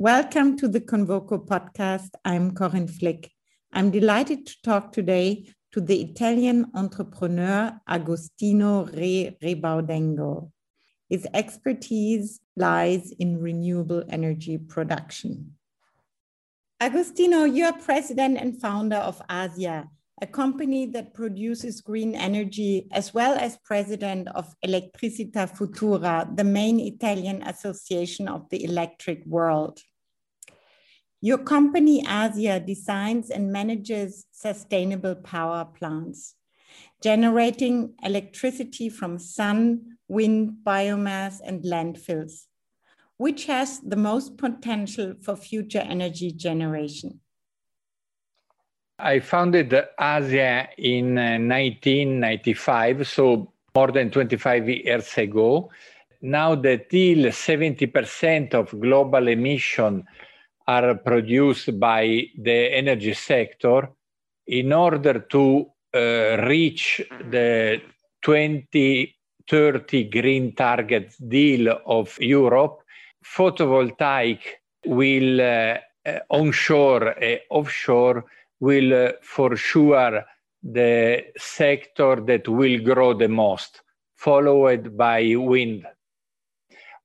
Welcome to the Convoco podcast. I'm Corinne Flick. I'm delighted to talk today to the Italian entrepreneur Agostino Re Rebaudengo. His expertise lies in renewable energy production. Agostino, you're president and founder of Asja, a company that produces green energy, as well as president of Elettricità Futura, the main Italian association of the electric world. Your company, Asja, designs and manages sustainable power plants, generating electricity from sun, wind, biomass, and landfills, which has the most potential for future energy generation. I founded Asja in 1995, uh, so more than 25 years ago. Now that till 70% of global emission are produced by the energy sector in order to uh, reach the 2030 green target deal of Europe, photovoltaic will uh, uh, onshore and offshore will uh, for sure the sector that will grow the most, followed by wind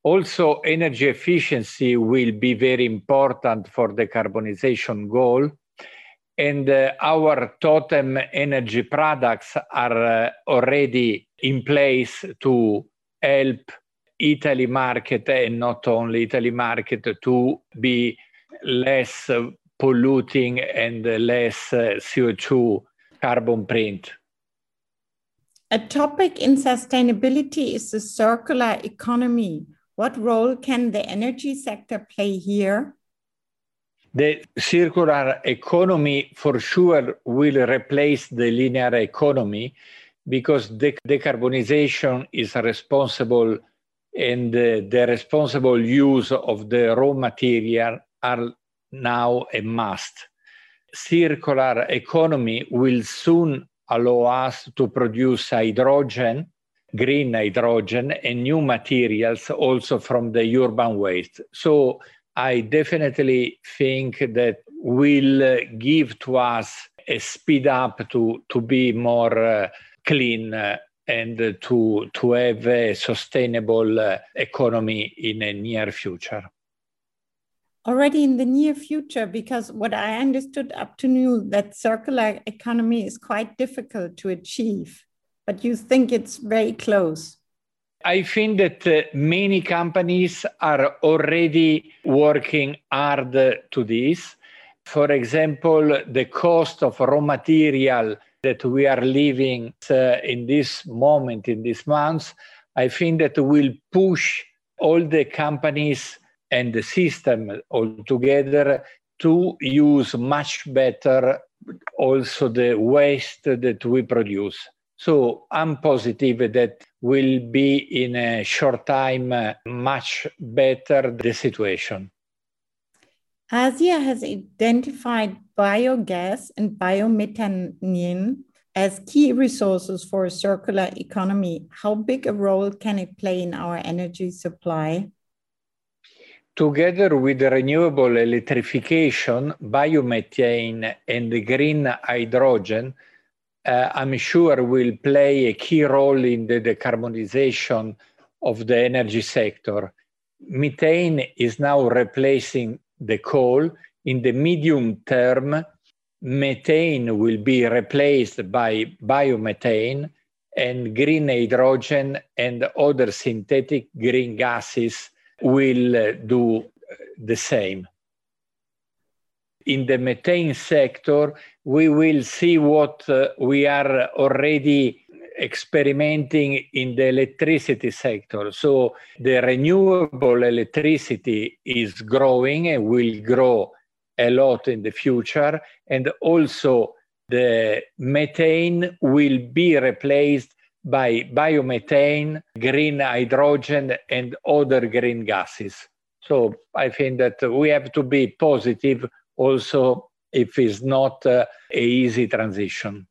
also, energy efficiency will be very important for the carbonization goal. And uh, our totem energy products are uh, already in place to help Italy market and not only Italy market to be less polluting and less uh, CO2 carbon print. A topic in sustainability is the circular economy. What role can the energy sector play here? The circular economy for sure will replace the linear economy because the decarbonization is responsible and the, the responsible use of the raw material are now a must. Circular economy will soon allow us to produce hydrogen green hydrogen and new materials also from the urban waste. So I definitely think that will give to us a speed up to, to be more uh, clean uh, and to, to have a sustainable uh, economy in a near future. Already in the near future, because what I understood up to now, that circular economy is quite difficult to achieve but you think it's very close. I think that uh, many companies are already working hard to this. For example, the cost of raw material that we are living uh, in this moment, in this month, I think that will push all the companies and the system altogether to use much better also the waste that we produce. So I'm positive that will be in a short time uh, much better the situation. Asja has identified biogas and biomethane as key resources for a circular economy. How big a role can it play in our energy supply? Together with renewable electrification, biomethane and green hydrogen, uh, I'm sure will play a key role in the decarbonization of the energy sector. Methane is now replacing the coal. In the medium term, methane will be replaced by biomethane and green hydrogen and other synthetic green gases will do the same in the methane sector, we will see what uh, we are already experimenting in the electricity sector. So the renewable electricity is growing and will grow a lot in the future. And also the methane will be replaced by biomethane, green hydrogen, and other green gases. So I think that we have to be positive also if it's not uh, a easy transition.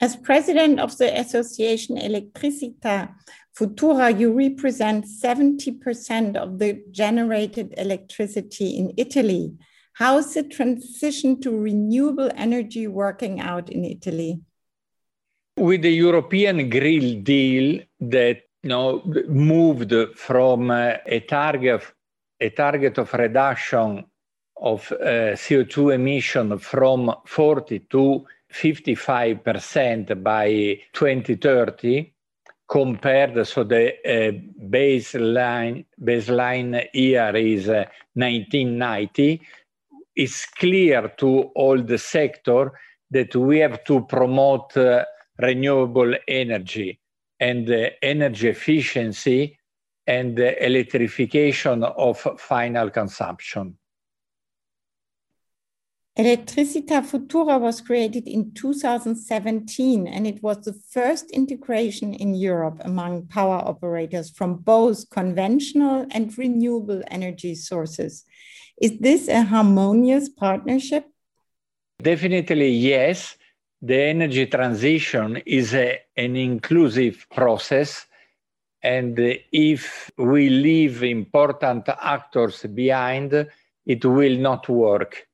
As president of the association Elettricità Futura, you represent 70% of the generated electricity in Italy. How is the transition to renewable energy working out in Italy? With the European Green Deal that you know, moved from uh, a target a target of reduction of uh, CO2 emission from 40 to 55% by 2030 compared so the uh, baseline baseline year is uh, 1990 it's clear to all the sector that we have to promote uh, renewable energy and uh, energy efficiency and electrification of final consumption. Elettricità Futura was created in 2017 and it was the first integration in Europe among power operators from both conventional and renewable energy sources. Is this a harmonious partnership? Definitely, yes. The energy transition is a, an inclusive process and if we leave important actors behind, it will not work.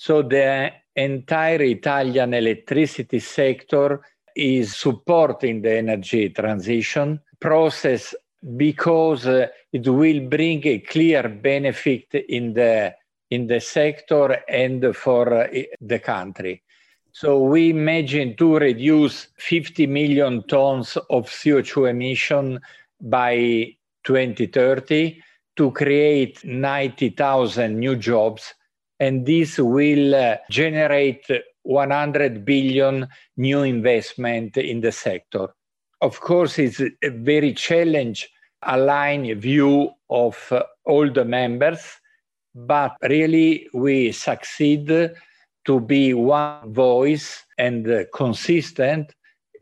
So the entire Italian electricity sector is supporting the energy transition process because uh, it will bring a clear benefit in the in the sector and for uh, the country. So we imagine to reduce 50 million tons of CO2 emission by 2030 to create 90,000 new jobs. And this will uh, generate 100 billion new investment in the sector. Of course, it's a very challenge align view of uh, all the members, but really we succeed to be one voice and uh, consistent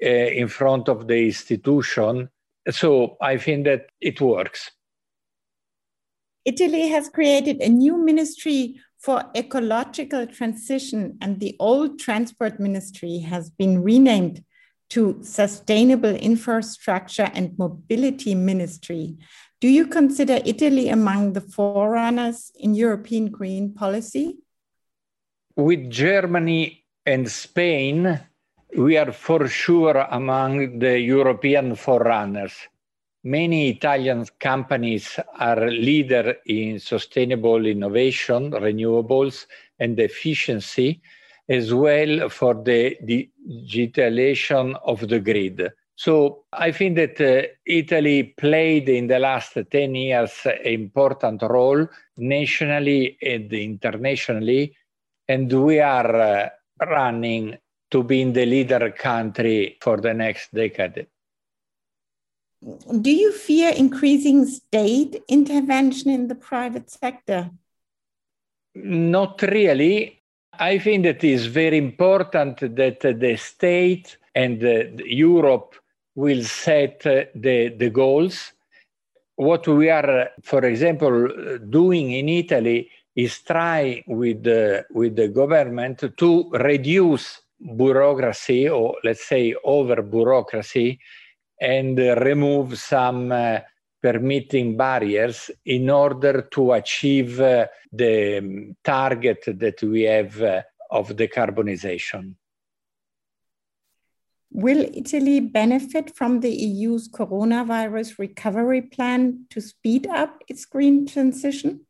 uh, in front of the institution so I think that it works. Italy has created a new ministry for ecological transition, and the old transport ministry has been renamed to Sustainable Infrastructure and Mobility Ministry. Do you consider Italy among the forerunners in European green policy? With Germany and Spain, we are for sure among the European forerunners. Many Italian companies are leader in sustainable innovation, renewables, and efficiency, as well for the digitalization of the grid. So I think that uh, Italy played in the last 10 years an important role nationally and internationally, and we are uh, running to be in the leader country for the next decade. Do you fear increasing state intervention in the private sector? Not really. I think that it is very important that the state and Europe will set uh, the, the goals. What we are, for example, doing in Italy is try with the, with the government to reduce bureaucracy or let's say over bureaucracy and remove some uh, permitting barriers in order to achieve uh, the um, target that we have uh, of decarbonization. Will Italy benefit from the EU's coronavirus recovery plan to speed up its green transition?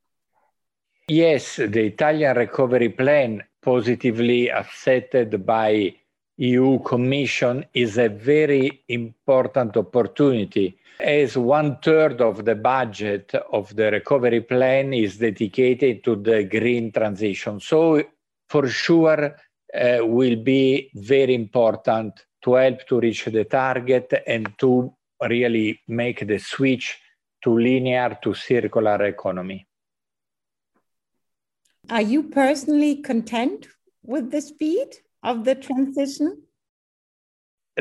Yes, the Italian recovery plan positively accepted by EU Commission is a very important opportunity as one third of the budget of the recovery plan is dedicated to the green transition. So for sure uh, will be very important to help to reach the target and to really make the switch to linear to circular economy. Are you personally content with the speed of the transition?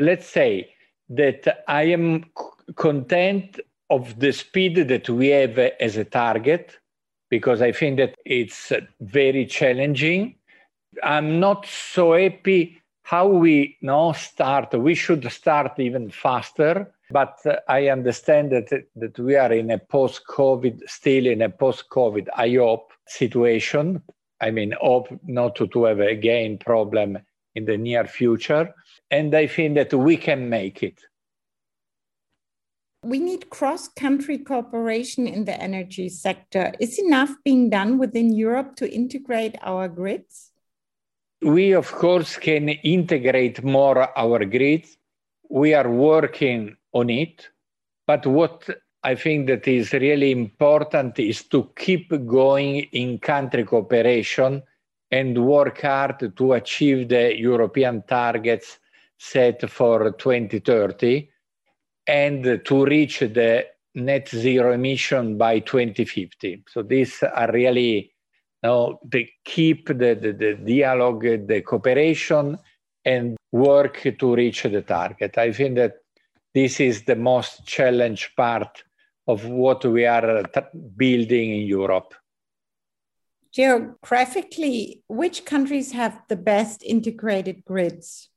Let's say that I am content of the speed that we have as a target because I think that it's very challenging. I'm not so happy how we now start, we should start even faster. But I understand that, that we are in a post COVID, still in a post COVID I hope, situation. I mean, hope not to, to have again problem in the near future. And I think that we can make it. We need cross country cooperation in the energy sector. Is enough being done within Europe to integrate our grids? We, of course, can integrate more our grids. We are working on it. But what I think that is really important is to keep going in country cooperation and work hard to achieve the European targets set for 2030 and to reach the net zero emission by 2050. So these are really you know, they keep the, the, the dialogue, the cooperation, and work to reach the target. I think that this is the most challenged part of what we are building in Europe. Geographically, which countries have the best integrated grids?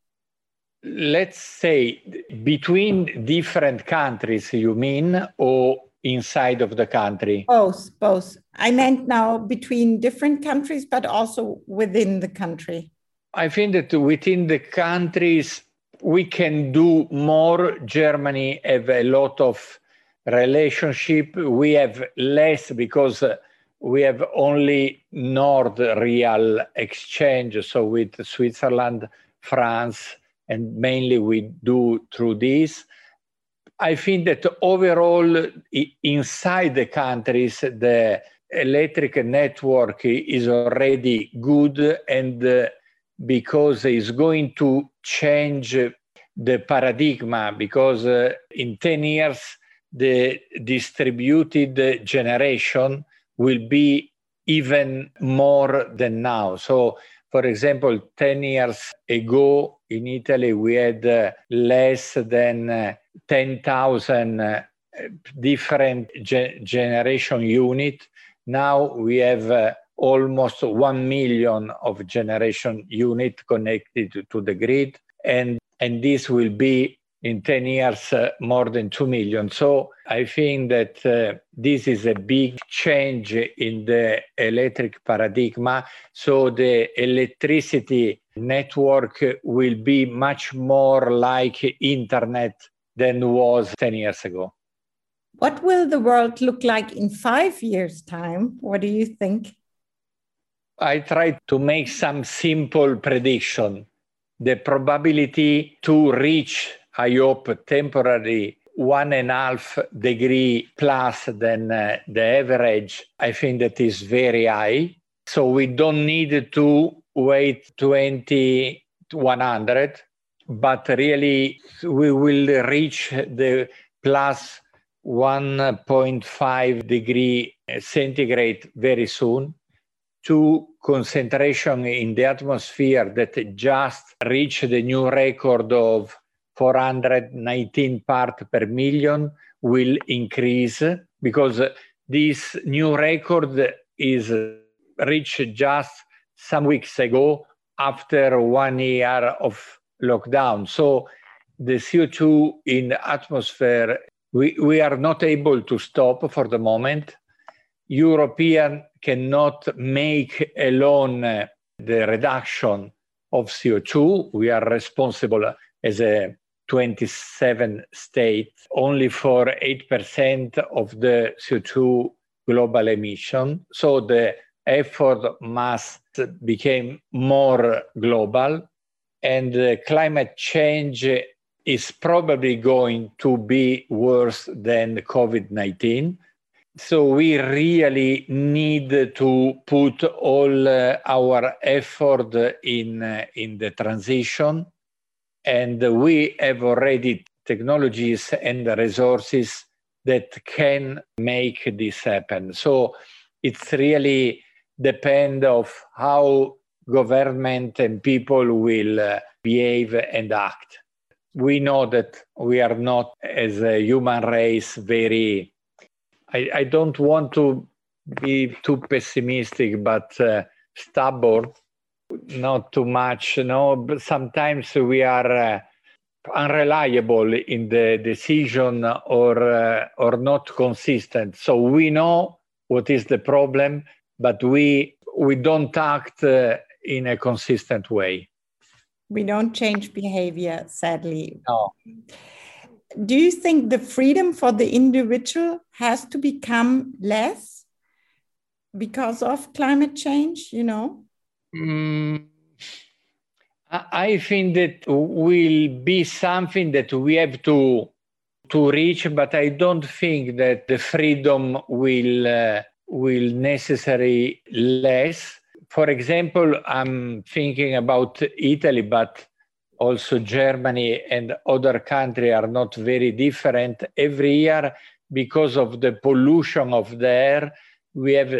Let's say between different countries, you mean, or inside of the country? Both, both. I meant now between different countries, but also within the country. I think that within the countries, we can do more. Germany have a lot of relationship. We have less because we have only Nord real exchange. So with Switzerland, France, and mainly we do through this. I think that overall, inside the countries, the electric network is already good and because it's going to change the paradigm because in 10 years the distributed generation will be even more than now. So for example 10 years ago in italy we had uh, less than uh, 10,000 uh, different ge- generation unit. Now we have uh, almost 1 million of generation unit connected to the grid and and this will be in 10 years uh, more than 2 million so i think that uh, this is a big change in the electric paradigm so the electricity network will be much more like internet than was 10 years ago what will the world look like in five years' time? What do you think? I try to make some simple prediction. The probability to reach, I hope, temporarily one and a half degree plus than uh, the average, I think that is very high. So we don't need to wait 20 to 100, but really we will reach the plus 1.5 degree centigrade very soon to concentration in the atmosphere that just reached the new record of 419 part per million will increase because this new record is reached just some weeks ago after one year of lockdown. So the CO2 in the atmosphere we, we are not able to stop for the moment. European cannot make alone the reduction of CO2. We are responsible as a 27 states only for 8% of the CO2 global emission. So the effort must become more global and climate change is probably going to be worse than COVID 19. So we really need to put all uh, our effort in, uh, in the transition. And we have already technologies and resources that can make this happen. So it's really depend of how government and people will uh, behave and act we know that we are not, as a human race, very. I, I don't want to be too pessimistic, but uh, stubborn. Not too much. You know, but sometimes we are uh, unreliable in the decision or uh, or not consistent. So we know what is the problem, but we we don't act uh, in a consistent way. We don't change behavior, sadly. No. Do you think the freedom for the individual has to become less because of climate change? You know. Mm, I think that will be something that we have to to reach, but I don't think that the freedom will uh, will necessarily less. For example, I'm thinking about Italy, but also Germany and other countries are not very different. Every year, because of the pollution of the air, we have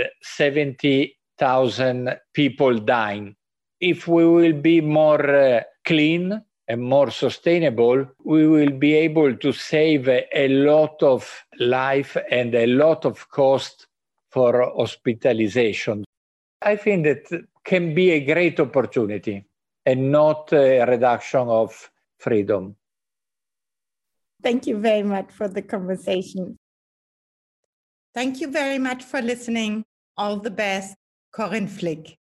70,000 people dying. If we will be more uh, clean and more sustainable, we will be able to save a, a lot of life and a lot of cost for hospitalization. I think that can be a great opportunity and not a reduction of freedom. Thank you very much for the conversation. Thank you very much for listening. All the best, Corinne Flick.